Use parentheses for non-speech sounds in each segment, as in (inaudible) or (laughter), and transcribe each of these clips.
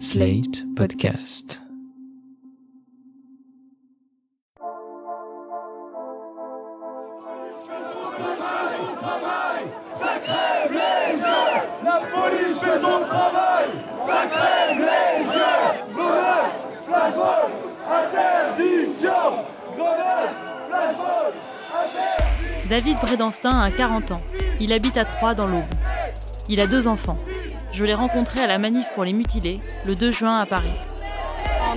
Slate Podcast. La police fait son travail Ça crève les yeux Grenade, flashball, interdiction Grenade, flashball, interdiction David Brédanstin a 40 ans. Il habite à Troyes dans l'Aube. Il a deux enfants. Je l'ai rencontré à la manif pour les mutilés le 2 juin à Paris.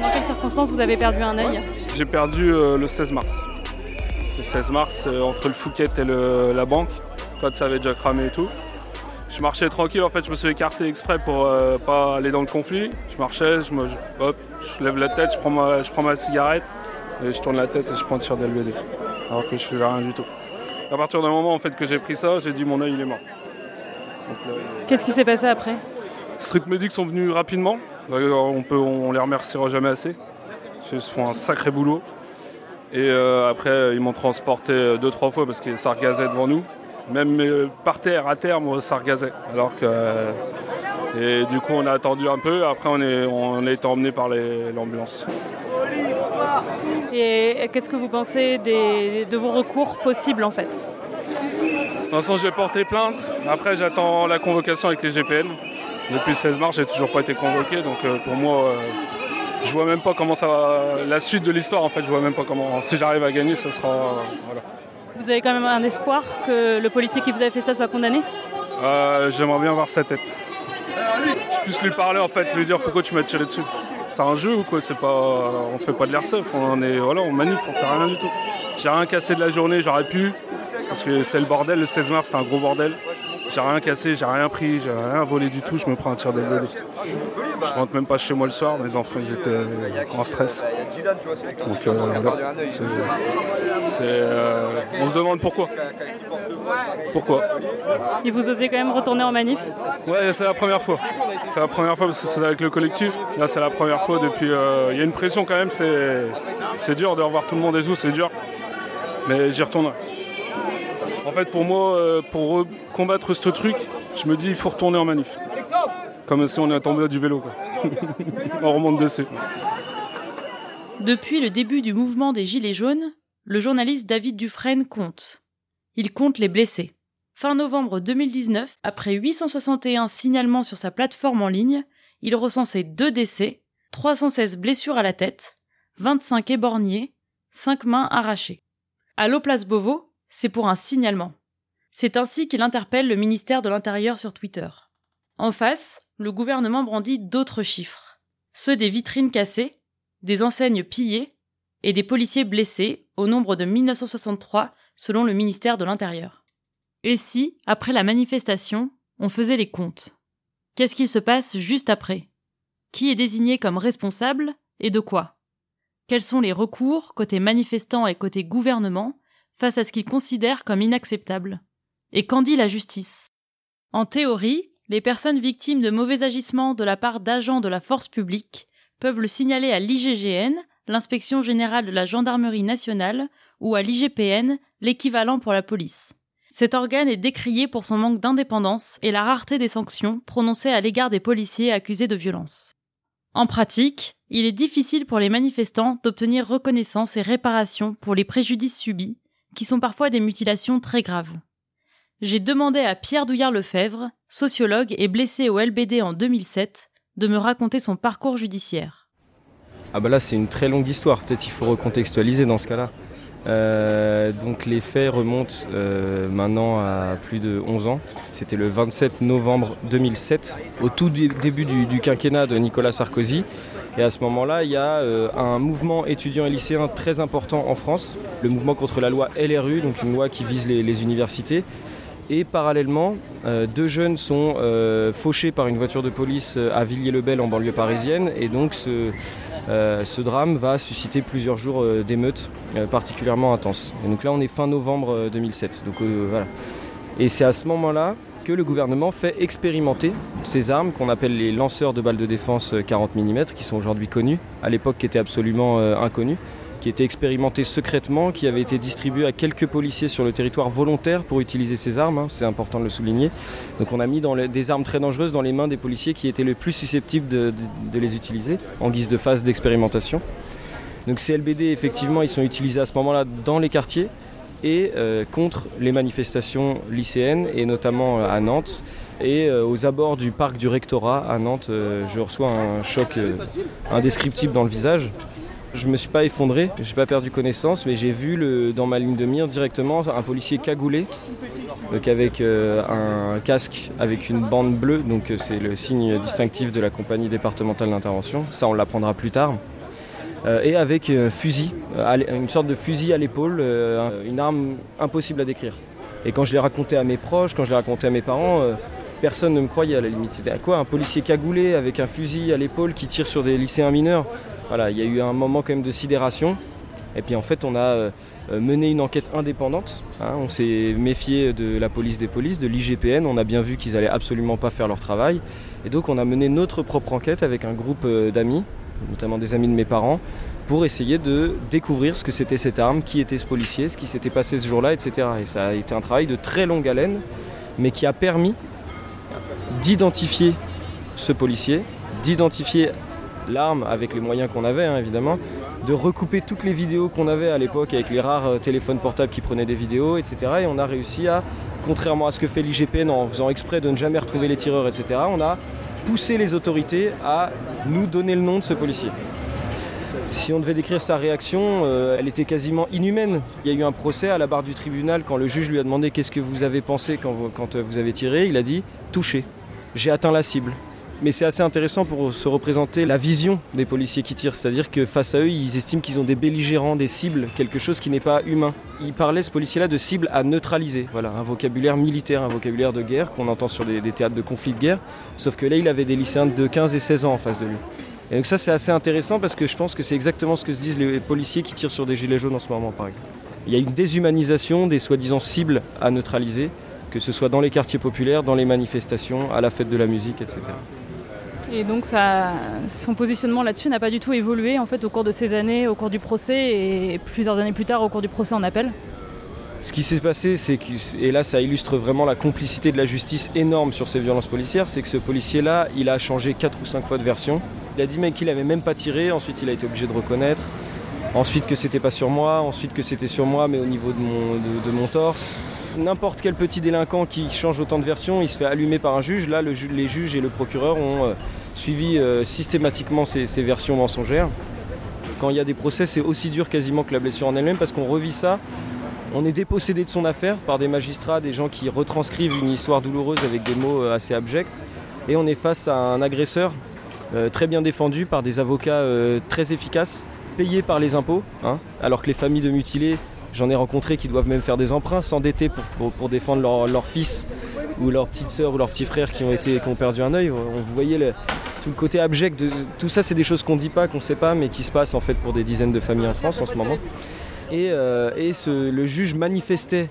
Dans quelles circonstances vous avez perdu un œil J'ai perdu euh, le 16 mars. Le 16 mars, euh, entre le Fouquet et le- la banque, quand ça avait déjà cramé et tout. Je marchais tranquille, en fait, je me suis écarté exprès pour euh, pas aller dans le conflit. Je marchais, je, me, je- hop, je lève la tête, je prends, ma, je prends ma cigarette, et je tourne la tête et je prends un tir d'LBD. Alors que je faisais rien du tout. À partir d'un moment en fait, que j'ai pris ça, j'ai dit mon œil il est mort. Est- Qu'est-ce qui s'est passé après? Street Medics sont venus rapidement. D'ailleurs, on, peut, on les remerciera jamais assez. Ils font un sacré boulot. Et euh, après, ils m'ont transporté euh, deux, trois fois parce que ça regazait devant nous. Même euh, par terre, à terre, moi, ça regazait. Alors que. euh, et du coup, on a attendu un peu. Après, on, est, on a été emmené par l'ambulance. Et qu'est-ce que vous pensez des- de vos recours possibles en fait? Dans le sens, j'ai porté plainte. Après, j'attends la convocation avec les GPN. Depuis le 16 mars, j'ai toujours pas été convoqué. Donc, euh, pour moi, euh, je vois même pas comment ça va. La suite de l'histoire, en fait, je vois même pas comment. Si j'arrive à gagner, ce sera. voilà. Vous avez quand même un espoir que le policier qui vous a fait ça soit condamné? Euh, J'aimerais bien voir sa tête. Je puisse lui parler, en fait, lui dire pourquoi tu m'as tiré dessus. C'est un jeu ou quoi? C'est pas. On fait pas de l'airsoft. On est. Voilà, on manif, on fait rien du tout. J'ai rien cassé de la journée, j'aurais pu. Parce que c'était le bordel, le 16 mars, c'était un gros bordel. J'ai rien cassé, j'ai rien pris, j'ai rien volé du tout, je me prends un tir de vélo. Je rentre même pas chez moi le soir, mes enfants ils étaient en stress. Donc euh, voilà. C'est- c'est, euh, on se demande pourquoi. Pourquoi? Et vous osez quand même retourner en manif? Ouais, c'est la première fois. C'est la première fois parce que c'est avec le collectif. Là, c'est la première fois depuis. euh, Il y a une pression quand même, c'est c'est dur de revoir tout le monde et tout, c'est dur. Mais j'y retournerai. En fait, pour moi, euh, pour re- combattre ce truc, je me dis il faut retourner en manif. Comme si on est tombé du vélo. (laughs) On remonte dessus. Depuis le début du mouvement des Gilets jaunes, le journaliste David Dufresne compte. Il compte les blessés. Fin novembre 2019, après 861 signalements sur sa plateforme en ligne, il recensait deux décès, 316 blessures à la tête, 25 éborgnés, 5 mains arrachées. À l'Oplace Beauvau, c'est pour un signalement. C'est ainsi qu'il interpelle le ministère de l'Intérieur sur Twitter. En face, le gouvernement brandit d'autres chiffres. Ceux des vitrines cassées, des enseignes pillées et des policiers blessés au nombre de 1963 selon le ministère de l'Intérieur. Et si, après la manifestation, on faisait les comptes? Qu'est-ce qu'il se passe juste après? Qui est désigné comme responsable et de quoi? Quels sont les recours côté manifestants et côté gouvernement face à ce qu'ils considèrent comme inacceptable Et qu'en dit la justice? En théorie, les personnes victimes de mauvais agissements de la part d'agents de la force publique peuvent le signaler à l'IGGN, l'inspection générale de la gendarmerie nationale, ou à l'IGPN, l'équivalent pour la police. Cet organe est décrié pour son manque d'indépendance et la rareté des sanctions prononcées à l'égard des policiers accusés de violence. En pratique, il est difficile pour les manifestants d'obtenir reconnaissance et réparation pour les préjudices subis, qui sont parfois des mutilations très graves. J'ai demandé à Pierre Douillard-Lefebvre, sociologue et blessé au LBD en 2007, de me raconter son parcours judiciaire. Ah bah là c'est une très longue histoire, peut-être il faut recontextualiser dans ce cas-là. Euh, donc les faits remontent euh, maintenant à plus de 11 ans. C'était le 27 novembre 2007, au tout dé- début du quinquennat de Nicolas Sarkozy. Et à ce moment-là, il y a euh, un mouvement étudiant et lycéen très important en France, le mouvement contre la loi LRU, donc une loi qui vise les, universités. Et parallèlement, euh, deux jeunes sont euh, fauchés par une voiture de police à Villiers-le-Bel en banlieue parisienne. Et donc ce, drame va susciter plusieurs jours d'émeutes particulièrement intenses. Et donc là, on est fin novembre euh, 2007. Donc voilà. Et c'est à ce moment-là que le gouvernement fait expérimenter ces armes qu'on appelle les lanceurs de balles de défense euh, 40 mm, qui sont aujourd'hui connus, à l'époque qui étaient absolument euh, inconnus, qui était expérimenté secrètement, qui avait été distribué à quelques policiers sur le territoire volontaire pour utiliser ces armes, hein, c'est important de le souligner. Donc on a mis dans des armes très dangereuses dans les mains des policiers qui étaient le plus susceptibles de, les utiliser en guise de phase d'expérimentation. Donc ces LBD, effectivement, ils sont utilisés à ce moment-là dans les quartiers et euh, contre les manifestations lycéennes, et notamment euh, à Nantes. Et euh, aux abords du parc du rectorat à Nantes, je reçois un choc indescriptible dans le visage. Je ne me suis pas effondré, je n'ai pas perdu connaissance, mais j'ai vu dans ma ligne de mire directement un policier cagoulé, donc avec un casque avec une bande bleue, donc c'est le signe distinctif de la compagnie départementale d'intervention. Ça, on l'apprendra plus tard. Euh, et avec un fusil, euh, une sorte de fusil à l'épaule, euh, une arme impossible à décrire. Et quand je l'ai raconté à mes proches, quand je l'ai raconté à mes parents, personne ne me croyait à la limite. C'était à quoi Un policier cagoulé avec un fusil à l'épaule qui tire sur des lycéens mineurs? Voilà, il y a eu un moment quand même de sidération. Et puis en fait, on a mené une enquête indépendante. Hein. on s'est méfié de la police des polices, de l'IGPN. On a bien vu qu'ils allaient absolument pas faire leur travail. Et donc on a mené notre propre enquête avec un groupe d'amis notamment des amis de mes parents, pour essayer de découvrir ce que c'était cette arme, qui était ce policier, ce qui s'était passé ce jour-là, etc. Et ça a été un travail de très longue haleine, mais qui a permis d'identifier ce policier, d'identifier l'arme avec les moyens qu'on avait, hein, évidemment, de recouper toutes les vidéos qu'on avait à l'époque avec les rares euh, téléphones portables qui prenaient des vidéos, etc. Et on a réussi à, contrairement à ce que fait l'IGPN en faisant exprès de ne jamais retrouver les tireurs, etc., on a pousser les autorités à nous donner le nom de ce policier. Si on devait décrire sa réaction, euh, elle était quasiment inhumaine. Il y a eu un procès à la barre du tribunal quand le juge lui a demandé qu'est-ce que vous avez pensé quand quand vous avez tiré. Il a dit touché. J'ai atteint la cible mais c'est assez intéressant pour se représenter la vision des policiers qui tirent. C'est-à-dire que face à eux, ils estiment qu'ils ont des belligérants, des cibles, quelque chose qui n'est pas humain. Il parlait, ce policier-là, de cibles à neutraliser. Voilà, un vocabulaire militaire, un vocabulaire de guerre qu'on entend sur des, théâtres de conflits de guerre. Sauf que là, il avait des lycéens de 15 et 16 ans en face de lui. Et donc ça, c'est assez intéressant parce que je pense que c'est exactement ce que se disent les policiers qui tirent sur des gilets jaunes en ce moment, par exemple. Il y a une déshumanisation des soi-disant cibles à neutraliser, que ce soit dans les quartiers populaires, dans les manifestations, à la fête de la musique, etc. Et donc son positionnement là-dessus n'a pas du tout évolué en fait au cours de ces années, au cours du procès et plusieurs années plus tard au cours du procès en appel. Ce qui s'est passé, c'est que, et là ça illustre vraiment la complicité de la justice énorme sur ces violences policières, c'est que ce policier-là, il a changé 4 ou 5 fois de version. Il a dit même qu'il n'avait même pas tiré, ensuite il a été obligé de reconnaître, ensuite que c'était pas sur moi, ensuite que c'était sur moi mais au niveau de mon, de mon torse n'importe quel petit délinquant qui change autant de versions, il se fait allumer par un juge. Là, les juges et le procureur ont euh, suivi euh, systématiquement ces, versions mensongères. Quand il y a des procès, c'est aussi dur quasiment que la blessure en elle-même parce qu'on revit ça. On est dépossédé de son affaire par des magistrats, des gens qui retranscrivent une histoire douloureuse avec des mots euh, assez abjects. Et on est face à un agresseur très bien défendu par des avocats très efficaces, payés par les impôts, hein, alors que les familles de mutilés J'en ai rencontré qui doivent même faire des emprunts, s'endetter pour, pour, défendre leur, fils ou leur petite soeur ou leur petit frère qui ont, été, qui ont perdu un œil. Vous voyez le, tout le côté abject de tout ça, c'est des choses qu'on ne dit pas, qu'on ne sait pas, mais qui se passent en fait pour des dizaines de familles en France en ce moment. Et, euh, le juge manifestait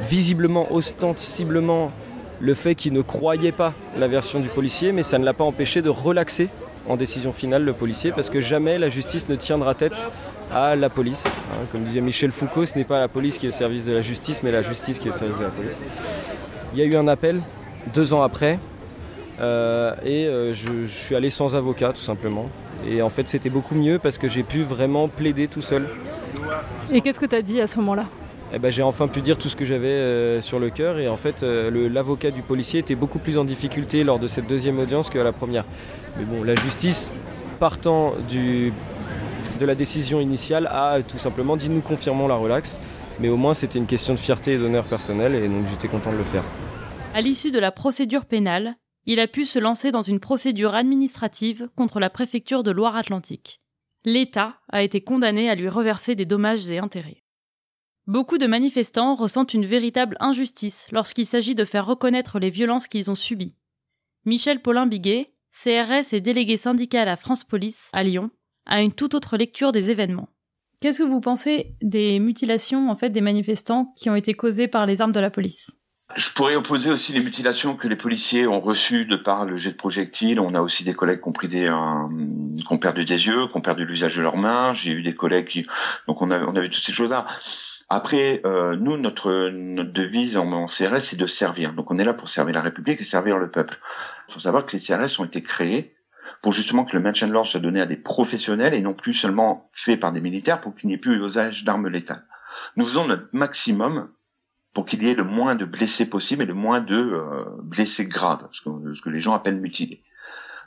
visiblement, ostensiblement, le fait qu'il ne croyait pas la version du policier, mais ça ne l'a pas empêché de relaxer en décision finale le policier, parce que jamais la justice ne tiendra tête à la police. Hein, comme disait Michel Foucault, ce n'est pas la police qui est au service de la justice, mais la justice qui est au service de la police. Il y a eu un appel deux ans après, euh, et euh, je, suis allé sans avocat tout simplement. Et en fait c'était beaucoup mieux parce que j'ai pu vraiment plaider tout seul. Et qu'est-ce que tu as dit à ce moment-là? Eh ben, j'ai enfin pu dire tout ce que j'avais euh, sur le cœur et en fait l'avocat du policier était beaucoup plus en difficulté lors de cette deuxième audience qu'à la première. Mais bon, la justice, partant du de la décision initiale à tout simplement dit nous confirmons la relaxe. Mais au moins c'était une question de fierté et d'honneur personnel et donc j'étais content de le faire. À l'issue de la procédure pénale, il a pu se lancer dans une procédure administrative contre la préfecture de Loire-Atlantique. L'État a été condamné à lui reverser des dommages et intérêts. Beaucoup de manifestants ressentent une véritable injustice lorsqu'il s'agit de faire reconnaître les violences qu'ils ont subies. Michel Paulin Biguet, CRS et délégué syndical à France Police à Lyon, à une toute autre lecture des événements. Qu'est-ce que vous pensez des mutilations en fait des manifestants qui ont été causées par les armes de la police? Je pourrais opposer aussi les mutilations que les policiers ont reçues de par le jet de projectiles. On a aussi des collègues qui ont pris des, qui ont perdu des yeux, qui ont perdu l'usage de leurs mains. J'ai eu des collègues qui, donc on avait, on avait toutes ces choses-là. Après, euh, nous, notre, notre devise en, en CRS, c'est de servir. Donc on est là pour servir la République et servir le peuple. Il faut savoir que les CRS ont été créés pour justement que le de l'ordre soit donné à des professionnels et non plus seulement fait par des militaires pour qu'il n'y ait plus usage d'armes létales. Nous faisons notre maximum pour qu'il y ait le moins de blessés possible et le moins de euh, blessés graves, ce que, les gens appellent mutilés.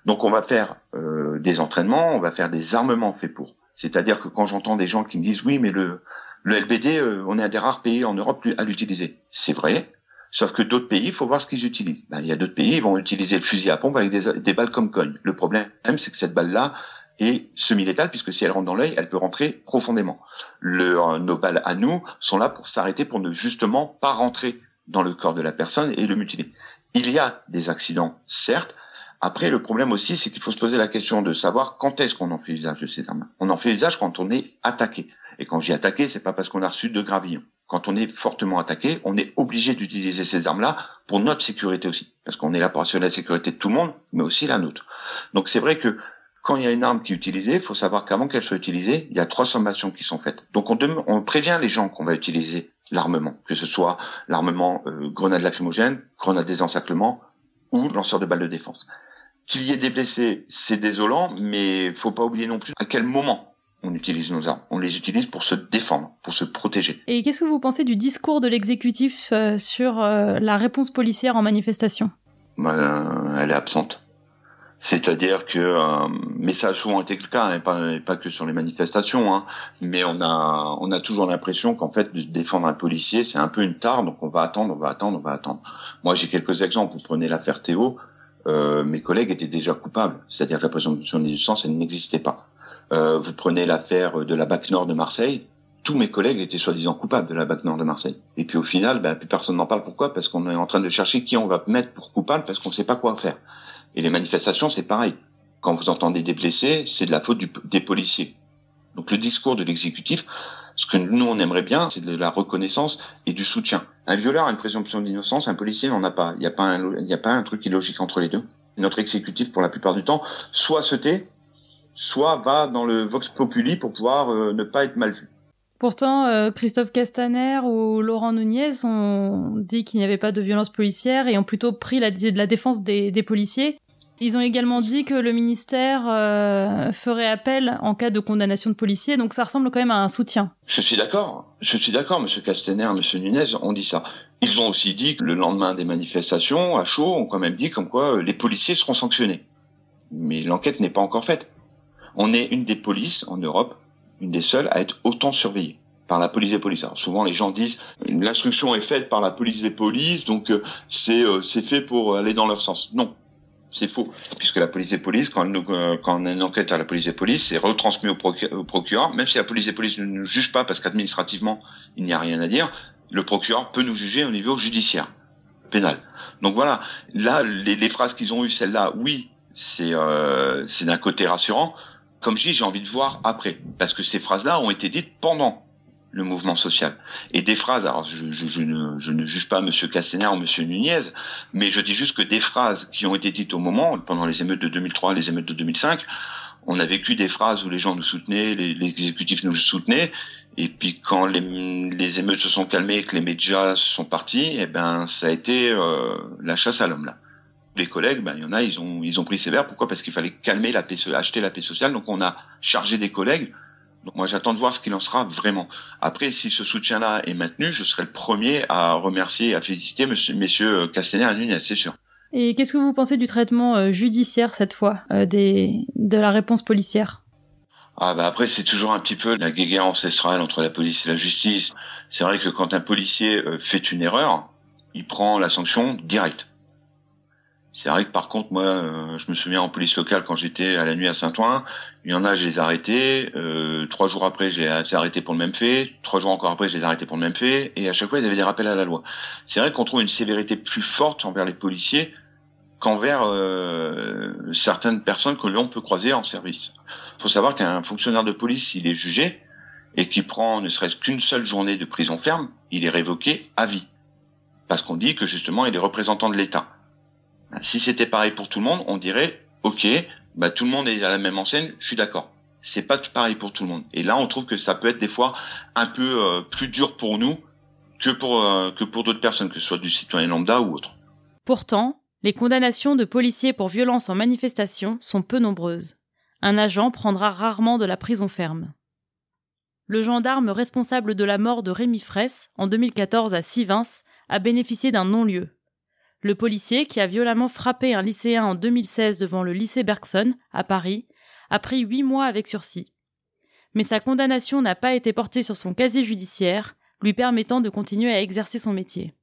Donc on va faire euh, des entraînements, on va faire des armements faits pour. C'est-à-dire que quand j'entends des gens qui me disent oui mais le, le LBD, euh, on est un des rares pays en Europe à l'utiliser. C'est vrai, sauf que d'autres pays, il faut voir ce qu'ils utilisent. Ben, il y a d'autres pays, ils vont utiliser le fusil à pompe avec des, balles comme cogne. Le problème, c'est que cette balle-là, est semi-létale puisque si elle rentre dans l'œil, elle peut rentrer profondément. Le, euh, nos balles à nous sont là pour s'arrêter pour ne justement pas rentrer dans le corps de la personne et le mutiler. Il y a des accidents, certes. Après, le problème aussi, c'est qu'il faut se poser la question de savoir quand est-ce qu'on en fait usage de ces armes. On en fait usage quand on est attaqué. Et quand j'ai attaqué, c'est pas parce qu'on a reçu de gravillons. Quand on est fortement attaqué, on est obligé d'utiliser ces armes-là pour notre sécurité aussi. Parce qu'on est là pour assurer la sécurité de tout le monde, mais aussi la nôtre. Donc c'est vrai que quand il y a une arme qui est utilisée, il faut savoir qu'avant qu'elle soit utilisée, il y a trois sommations qui sont faites. Donc on, prévient les gens qu'on va utiliser l'armement, que ce soit l'armement euh, grenade lacrymogène, grenade des encerclements ou lanceur de balles de défense. Qu'il y ait des blessés, c'est désolant, mais faut pas oublier non plus à quel moment on utilise nos armes. On les utilise pour se défendre, pour se protéger. Et qu'est-ce que vous pensez du discours de l'exécutif euh, sur euh, la réponse policière en manifestation? Ben, Elle est absente. C'est-à-dire que, euh, mais ça a souvent été le cas, hein, pas, pas, que sur les manifestations, hein, mais on a, on a toujours l'impression qu'en fait, de défendre un policier, c'est un peu une tare, donc on va attendre, on va attendre, on va attendre. Moi, j'ai quelques exemples. Vous prenez l'affaire Théo, mes collègues étaient déjà coupables, c'est-à-dire que la présomption d'innocence, elle n'existait pas. Euh, vous prenez l'affaire de la BAC Nord de Marseille, tous mes collègues étaient soi-disant coupables de la BAC Nord de Marseille. Et puis au final, ben, plus personne n'en parle. Pourquoi? Parce qu'on est en train de chercher qui on va mettre pour coupable, parce qu'on ne sait pas quoi faire. Et les manifestations, c'est pareil. Quand vous entendez des blessés, c'est de la faute des policiers. Donc le discours de l'exécutif, ce que nous on aimerait bien, c'est de la reconnaissance et du soutien. Un violeur a une présomption d'innocence, un policier n'en a pas. Il n'y a pas un, a pas truc illogique entre les deux. Notre exécutif, pour la plupart du temps, soit se tait, soit va dans le vox populi pour pouvoir euh, ne pas être mal vu. Pourtant, euh, Christophe Castaner ou Laurent Nunez ont dit qu'il n'y avait pas de violence policière et ont plutôt pris la, la défense des, des policiers. Ils ont également dit que le ministère euh, ferait appel en cas de condamnation de policiers, donc ça ressemble quand même à un soutien. Je suis d'accord, je suis d'accord, Monsieur Castaner, Monsieur Nunez ont dit ça. Ils ont aussi dit que le lendemain des manifestations, à chaud, ont quand même dit comme quoi les policiers seront sanctionnés. Mais l'enquête n'est pas encore faite. On est une des polices en Europe, une des seules à être autant surveillée par la police des polices. Alors souvent les gens disent l'instruction est faite par la police des polices, donc euh, c'est c'est fait pour aller dans leur sens. Non, c'est faux, puisque la police des polices, quand, nous, euh, quand on a une enquête à la police des polices, c'est retransmis au, procureur, même si la police des polices ne nous juge pas parce qu'administrativement, il n'y a rien à dire, le procureur peut nous juger au niveau judiciaire, pénal. Donc voilà, là, les, les phrases qu'ils ont eues, celles-là, oui, c'est euh, d'un côté rassurant. Comme je dis, j'ai envie de voir après, parce que ces phrases-là ont été dites pendant le mouvement social. Et des phrases, alors je, je, je, ne, je ne, juge pas Monsieur Castaner ou Monsieur Nunez, mais je dis juste que des phrases qui ont été dites au moment, pendant les émeutes de 2003, les émeutes de 2005, on a vécu des phrases où les gens nous soutenaient, exécutifs nous soutenaient, et puis quand les, les, émeutes se sont calmées, que les médias sont partis, et eh ben ça a été euh, la chasse à l'homme là. Les collègues, ben il y en a, ils ont ils ont pris sévère. Pourquoi? Parce qu'il fallait calmer la paix, acheter la paix sociale. Donc on a chargé des collègues donc moi j'attends de voir ce qu'il en sera vraiment. Après, si ce soutien-là est maintenu, je serai le premier à remercier et à féliciter monsieur, messieurs Castaner et Nunez, c'est sûr. Et qu'est-ce que vous pensez du traitement euh, judiciaire cette fois, euh, des, de la réponse policière? Ah bah après c'est toujours un petit peu la guéguerre ancestrale entre la police et la justice. C'est vrai que quand un policier euh, fait une erreur, il prend la sanction directe. C'est vrai que par contre, moi, euh, je me souviens en police locale quand j'étais à la nuit à Saint-Ouen, il y en a, je les ai arrêtés. Euh, trois jours après, j'ai arrêté pour le même fait. Trois jours encore après, je les ai arrêtés pour le même fait. Et à chaque fois, ils avaient des rappels à la loi. C'est vrai qu'on trouve une sévérité plus forte envers les policiers qu'envers euh, certaines personnes que l'on peut croiser en service. Il faut savoir qu'un fonctionnaire de police, s'il est jugé et qu'il prend ne serait-ce qu'une seule journée de prison ferme, il est révoqué à vie. Parce qu'on dit que justement, il est représentant de l'État. Si c'était pareil pour tout le monde, on dirait, ok, bah, tout le monde est à la même enseigne, je suis d'accord. C'est pas pareil pour tout le monde. Et là, on trouve que ça peut être des fois un peu euh, plus dur pour nous que pour, euh, que pour d'autres personnes, que ce soit du citoyen lambda ou autre. Pourtant, les condamnations de policiers pour violence en manifestation sont peu nombreuses. Un agent prendra rarement de la prison ferme. Le gendarme responsable de la mort de Rémi Fraisse en 2014 à Sivins a bénéficié d'un non-lieu. Le policier, qui a violemment frappé un lycéen en 2016 devant le lycée Bergson, à Paris, a pris huit mois avec sursis. Mais sa condamnation n'a pas été portée sur son casier judiciaire, lui permettant de continuer à exercer son métier.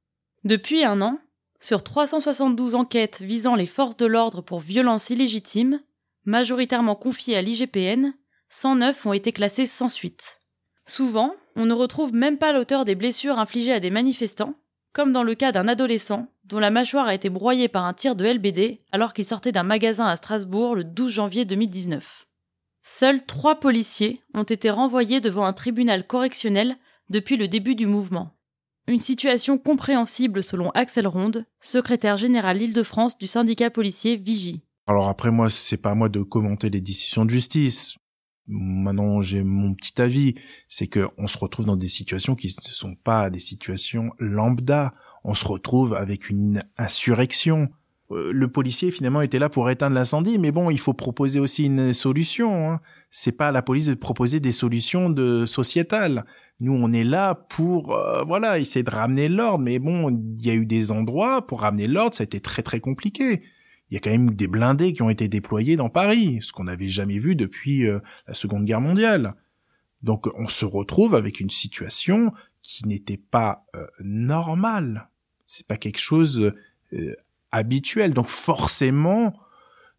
Depuis un an, sur 372 enquêtes visant les forces de l'ordre pour violences illégitimes, majoritairement confiées à l'IGPN, 109 ont été classées sans suite. Souvent, on ne retrouve même pas l'auteur des blessures infligées à des manifestants, comme dans le cas d'un adolescent dont la mâchoire a été broyée par un tir de LBD alors qu'il sortait d'un magasin à Strasbourg le 12 janvier 2019. Seuls trois policiers ont été renvoyés devant un tribunal correctionnel depuis le début du mouvement. Une situation compréhensible selon Axel Ronde, secrétaire général Île-de-France du syndicat policier Vigie. Alors après moi, c'est pas à moi de commenter les décisions de justice. Maintenant, j'ai mon petit avis, c'est que on se retrouve dans des situations qui ne sont pas des situations lambda. On se retrouve avec une insurrection. Euh, le policier finalement était là pour éteindre l'incendie, mais bon, il faut proposer aussi une solution. Hein. C'est pas à la police de proposer des solutions de sociétales. Nous, on est là pour euh, voilà essayer de ramener l'ordre, mais bon, il y a eu des endroits pour ramener l'ordre, ça a été très très compliqué il y a quand même des blindés qui ont été déployés dans Paris, ce qu'on n'avait jamais vu depuis euh, la Seconde Guerre mondiale. Donc on se retrouve avec une situation qui n'était pas normale. C'est pas quelque chose euh, habituel. Donc forcément,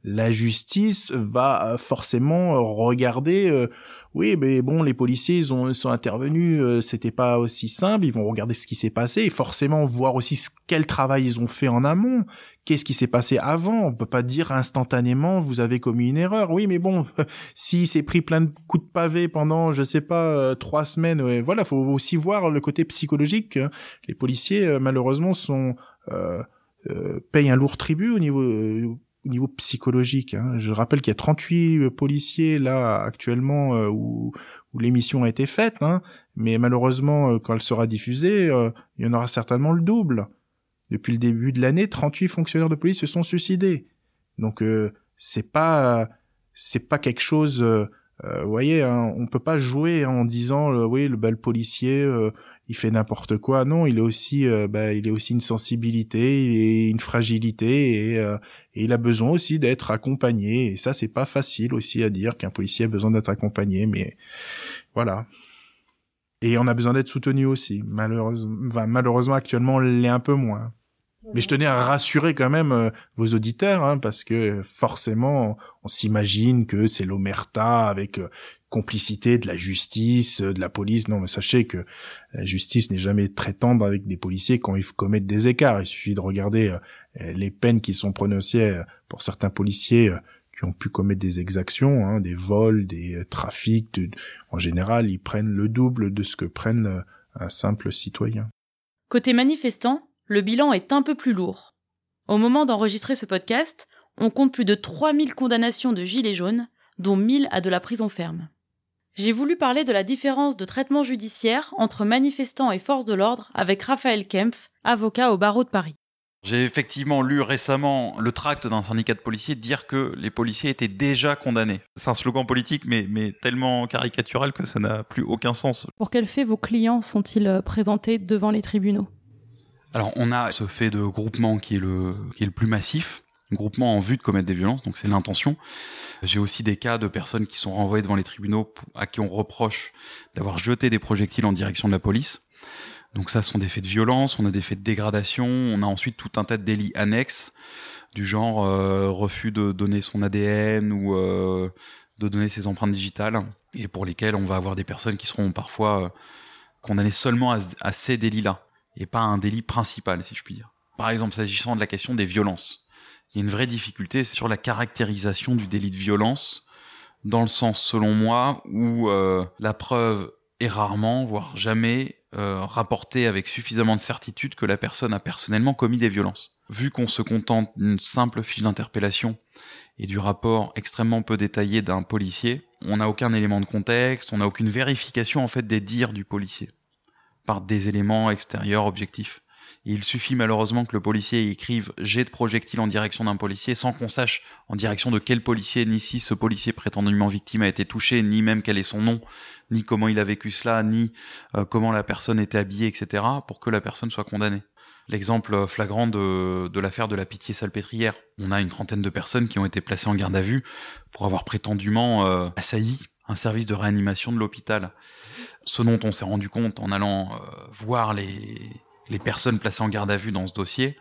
la justice va forcément regarder oui, mais bon, les policiers, ils ont sont intervenus, euh, c'était pas aussi simple. Ils vont regarder ce qui s'est passé et forcément voir aussi quel travail ils ont fait en amont. Qu'est-ce qui s'est passé avant? On peut pas dire instantanément vous avez commis une erreur. Oui, mais bon, (laughs) si s'est pris plein de coups de pavé pendant, je sais pas, euh, trois semaines, ouais, voilà, faut aussi voir le côté psychologique. Hein. Les policiers, euh, malheureusement, sont payent un lourd tribut au niveau au niveau psychologique. Hein. Je rappelle qu'il y a 38 euh, policiers là actuellement euh, où, où l'émission a été faite, hein. mais malheureusement euh, quand elle sera diffusée, il y en aura certainement le double. Depuis le début de l'année, 38 fonctionnaires de police se sont suicidés. Donc c'est pas c'est pas quelque chose vous voyez, hein, on peut pas jouer en disant oui le bel policier il fait n'importe quoi. Non, il est aussi, euh, bah, il est aussi une sensibilité et une fragilité euh, et, il a besoin aussi d'être accompagné. Et ça, c'est pas facile aussi à dire qu'un policier a besoin d'être accompagné, mais voilà. Et on a besoin d'être soutenu aussi. Malheureusement, malheureusement actuellement, on l'est un peu moins. Mais je tenais à rassurer quand même euh, vos auditeurs, hein, parce que forcément, on s'imagine que c'est l'omerta avec complicité de la justice, euh, de la police. Non, mais sachez que la justice n'est jamais très tendre avec des policiers quand ils commettent des écarts. Il suffit de regarder euh, les peines qui sont prononcées euh, pour certains policiers qui ont pu commettre des exactions, hein, des vols, des trafics. En général, ils prennent le double de ce que prennent un simple citoyen. Côté manifestant, le bilan est un peu plus lourd. Au moment d'enregistrer ce podcast, on compte plus de 3000 condamnations de gilets jaunes, dont 1000 à de la prison ferme. J'ai voulu parler de la différence de traitement judiciaire entre manifestants et forces de l'ordre avec Raphaël Kempf, avocat au barreau de Paris. J'ai effectivement lu récemment le tract d'un syndicat de policiers dire que les policiers étaient déjà condamnés. C'est un slogan politique, mais, mais tellement caricatural que ça n'a plus aucun sens. Pour quels faits vos clients sont-ils euh, présentés devant les tribunaux? Alors, on a ce fait de groupement qui est le, qui est le plus massif groupement en vue de commettre des violences, donc c'est l'intention. J'ai aussi des cas de personnes qui sont renvoyées devant les tribunaux à qui on reproche d'avoir jeté des projectiles en direction de la police. Donc ça, ce sont des faits de violence, on a des faits de dégradation, on a ensuite tout un tas de délits annexes du genre euh, refus de donner son ADN ou euh, de donner ses empreintes digitales, et pour lesquels on va avoir des personnes qui seront parfois euh, condamnées seulement à, à ces délits-là, et pas à un délit principal, si je puis dire. Par exemple, s'agissant de la question des violences il y a une vraie difficulté sur la caractérisation du délit de violence, dans le sens, selon moi, où euh, la preuve est rarement, voire jamais, euh, rapporter avec suffisamment de certitude que la personne a personnellement commis des violences. Vu qu'on se contente d'une simple fiche d'interpellation et du rapport extrêmement peu détaillé d'un policier, on n'a aucun élément de contexte, on n'a aucune vérification en fait des dires du policier par des éléments extérieurs objectifs. Il suffit malheureusement que le policier écrive jet de projectile en direction d'un policier sans qu'on sache en direction de quel policier, ni si ce policier prétendument victime a été touché, ni même quel est son nom, ni comment il a vécu cela, ni euh, comment la personne était habillée, etc., pour que la personne soit condamnée. L'exemple flagrant de, l'affaire de la pitié salpêtrière. On a une trentaine de personnes qui ont été placées en garde à vue pour avoir prétendument euh, assailli un service de réanimation de l'hôpital. Ce dont on s'est rendu compte en allant euh, voir les, les personnes placées en garde à vue dans ce dossier,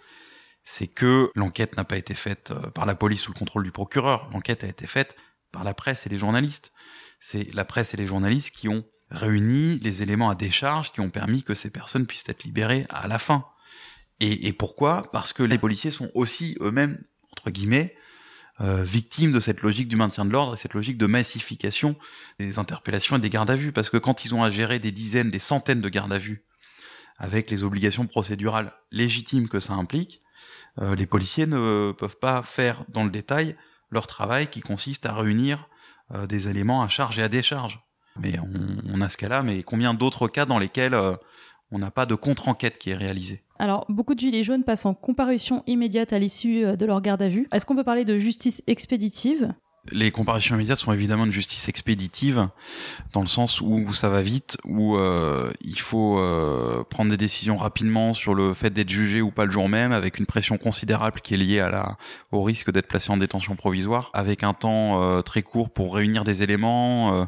c'est que l'enquête n'a pas été faite euh, par la police sous le contrôle du procureur. L'enquête a été faite par la presse et les journalistes. C'est la presse et les journalistes qui ont réuni les éléments à décharge qui ont permis que ces personnes puissent être libérées à la fin. Et, et pourquoi? Parce que les policiers sont aussi eux-mêmes, entre guillemets, euh, victimes de cette logique du maintien de l'ordre et cette logique de massification des interpellations et des gardes à vue. Parce que quand ils ont à gérer des dizaines, des centaines de gardes à vue, avec les obligations procédurales légitimes que ça implique, euh, les policiers ne peuvent pas faire dans le détail leur travail qui consiste à réunir euh, des éléments à charge et à décharge. Mais on, a ce cas-là, mais combien d'autres cas dans lesquels euh, on n'a pas de contre-enquête qui est réalisée? Alors, beaucoup de gilets jaunes passent en comparution immédiate à l'issue de leur garde à vue. Est-ce qu'on peut parler de justice expéditive? Les comparaisons immédiates sont évidemment une justice expéditive, dans le sens où ça va vite, où euh, il faut euh, prendre des décisions rapidement sur le fait d'être jugé ou pas le jour même, avec une pression considérable qui est liée à la, au risque d'être placé en détention provisoire, avec un temps euh, très court pour réunir des éléments, euh,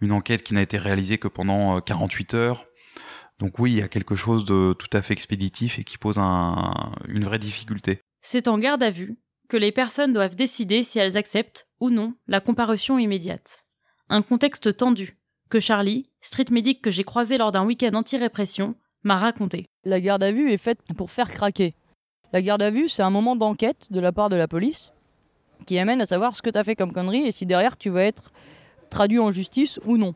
une enquête qui n'a été réalisée que pendant 48 heures. Donc oui, il y a quelque chose de tout à fait expéditif et qui pose un, une vraie difficulté. C'est en garde à vue que les personnes doivent décider si elles acceptent ou non la comparution immédiate. Un contexte tendu que Charlie, street medic que j'ai croisé lors d'un week-end anti-répression, m'a raconté. La garde à vue est faite pour faire craquer. La garde à vue, c'est un moment d'enquête de la part de la police qui amène à savoir ce que tu as fait comme connerie et si derrière tu vas être traduit en justice ou non.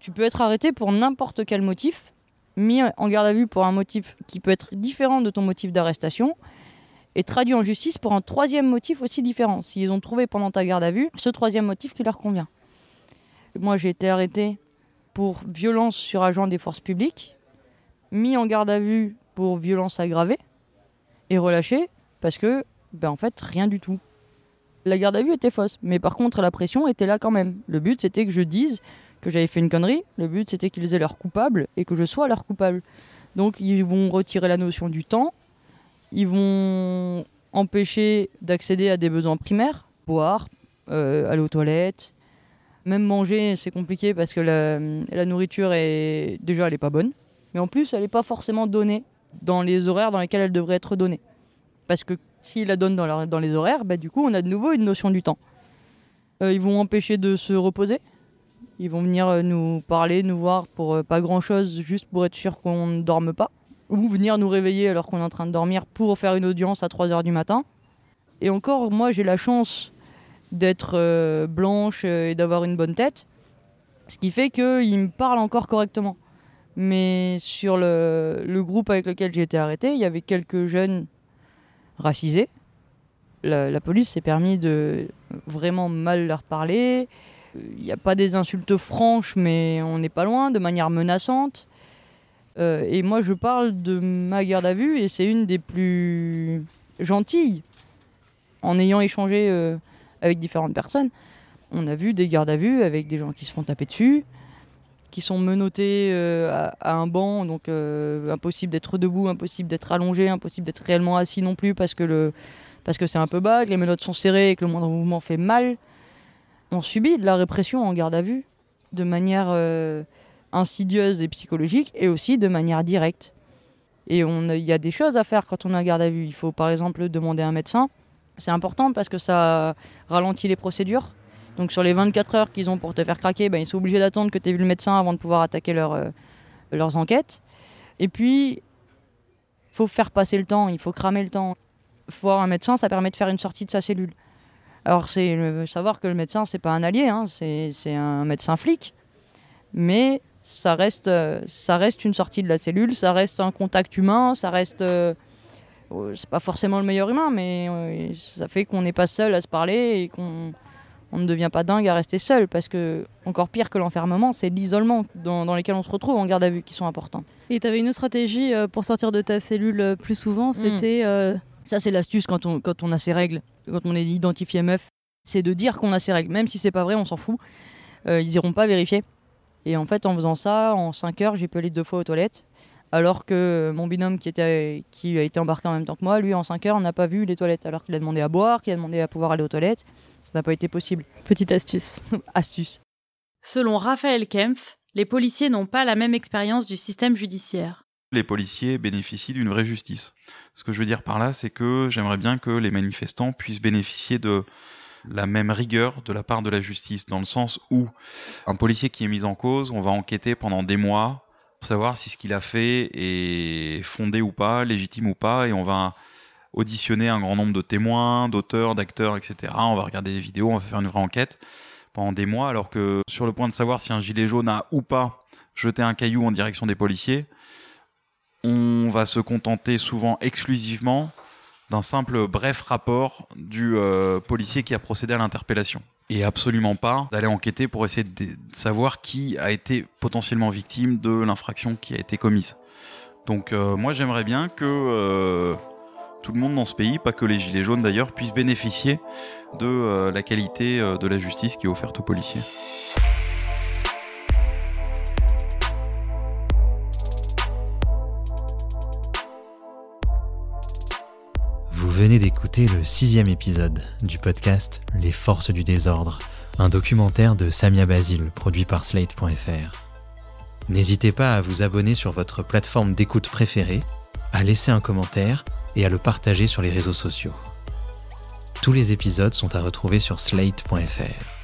Tu peux être arrêté pour n'importe quel motif, mis en garde à vue pour un motif qui peut être différent de ton motif d'arrestation, et traduit en justice pour un troisième motif aussi différent, s'ils ont trouvé pendant ta garde à vue ce troisième motif qui leur convient. Moi, j'ai été arrêté pour violence sur agent des forces publiques, mis en garde à vue pour violence aggravée, et relâché parce que, ben en fait, rien du tout. La garde à vue était fausse, mais par contre, la pression était là quand même. Le but, c'était que je dise que j'avais fait une connerie, le but, c'était qu'ils aient leur coupable et que je sois leur coupable. Donc, ils vont retirer la notion du temps, ils vont empêcher d'accéder à des besoins primaires, boire, euh, aller aux toilettes, même manger, c'est compliqué parce que la, nourriture est déjà elle est pas bonne, mais en plus elle n'est pas forcément donnée dans les horaires dans lesquels elle devrait être donnée. Parce que s'ils la donnent dans, les horaires, bah, du coup on a de nouveau une notion du temps. Euh, ils vont empêcher de se reposer. Ils vont venir nous parler, nous voir pour euh, pas grand chose, juste pour être sûr qu'on ne dorme pas ou venir nous réveiller alors qu'on est en train de dormir pour faire une audience à 3h du matin. Et encore, moi j'ai la chance d'être euh, blanche et d'avoir une bonne tête, ce qui fait qu'ils me parlent encore correctement. Mais sur le, le groupe avec lequel j'ai été arrêté, il y avait quelques jeunes racisés. La, la police s'est permis de vraiment mal leur parler. Il n'y a pas des insultes franches, mais on n'est pas loin, de manière menaçante. Euh, et moi, je parle de ma garde à vue et c'est une des plus gentilles. En ayant échangé euh, avec différentes personnes, on a vu des gardes à vue avec des gens qui se font taper dessus, qui sont menottés euh, à, un banc, donc impossible d'être debout, impossible d'être allongé, impossible d'être réellement assis non plus parce que parce que c'est un peu bas, que les menottes sont serrées et que le moindre mouvement fait mal. On subit de la répression en garde à vue de manière insidieuse et psychologique et aussi de manière directe. Et il y a des choses à faire quand on en garde à vue. Il faut par exemple demander à un médecin. C'est important parce que ça ralentit les procédures. Donc sur les 24 heures qu'ils ont pour te faire craquer, ben, ils sont obligés d'attendre que tu aies vu le médecin avant de pouvoir attaquer leur, euh, leurs enquêtes. Et puis, faut faire passer le temps, il faut cramer le temps. Voir un médecin, ça permet de faire une sortie de sa cellule. Alors c'est savoir que le médecin, c'est pas un allié, hein, c'est un médecin flic. Mais ça reste, euh, ça reste une sortie de la cellule, ça reste un contact humain, ça reste. euh, euh, c'est pas forcément le meilleur humain, mais euh, ça fait qu'on n'est pas seul à se parler et qu'on on ne devient pas dingue à rester seul. Parce que, encore pire que l'enfermement, c'est l'isolement dans, dans lequel on se retrouve en garde à vue qui sont importants. Et tu avais une autre stratégie pour sortir de ta cellule plus souvent, c'était euh, Ça, c'est l'astuce quand on, quand on a ses règles, quand on est identifié meuf, c'est de dire qu'on a ses règles. Même si c'est pas vrai, on s'en fout. Ils iront pas vérifier. Et en fait, en faisant ça, en 5 heures, j'ai pu aller deux fois aux toilettes. Alors que mon binôme qui, était, qui a été embarqué en même temps que moi, lui, en 5 heures, n'a pas vu les toilettes. Alors qu'il a demandé à boire, qu'il a demandé à pouvoir aller aux toilettes. Ça n'a pas été possible. petite astuce. (laughs) Astuce. Selon Raphaël Kempf, les policiers n'ont pas la même expérience du système judiciaire. les policiers bénéficient d'une vraie justice. Ce que je veux dire par là, c'est que j'aimerais bien que les manifestants puissent bénéficier de la même rigueur de la part de la justice, dans le sens où un policier qui est mis en cause, on va enquêter pendant des mois pour savoir si ce qu'il a fait est fondé ou pas, légitime ou pas, et on va auditionner un grand nombre de témoins, d'auteurs, d'acteurs, etc. On va regarder des vidéos, on va faire une vraie enquête pendant des mois, alors que sur le point de savoir si un gilet jaune a ou pas jeté un caillou en direction des policiers, on va se contenter souvent exclusivement d'un simple bref rapport du euh, policier qui a procédé à l'interpellation. Et absolument pas d'aller enquêter pour essayer de savoir qui a été potentiellement victime de l'infraction qui a été commise. Donc euh, moi j'aimerais bien que euh, tout le monde dans ce pays, pas que les gilets jaunes d'ailleurs, puissent bénéficier de la qualité de la justice qui est offerte aux policiers. Venez d'écouter le sixième épisode du podcast Les Forces du désordre, un documentaire de Samia Basile produit par Slate.fr. N'hésitez pas à vous abonner sur votre plateforme d'écoute préférée, à laisser un commentaire et à le partager sur les réseaux sociaux. Tous les épisodes sont à retrouver sur Slate.fr.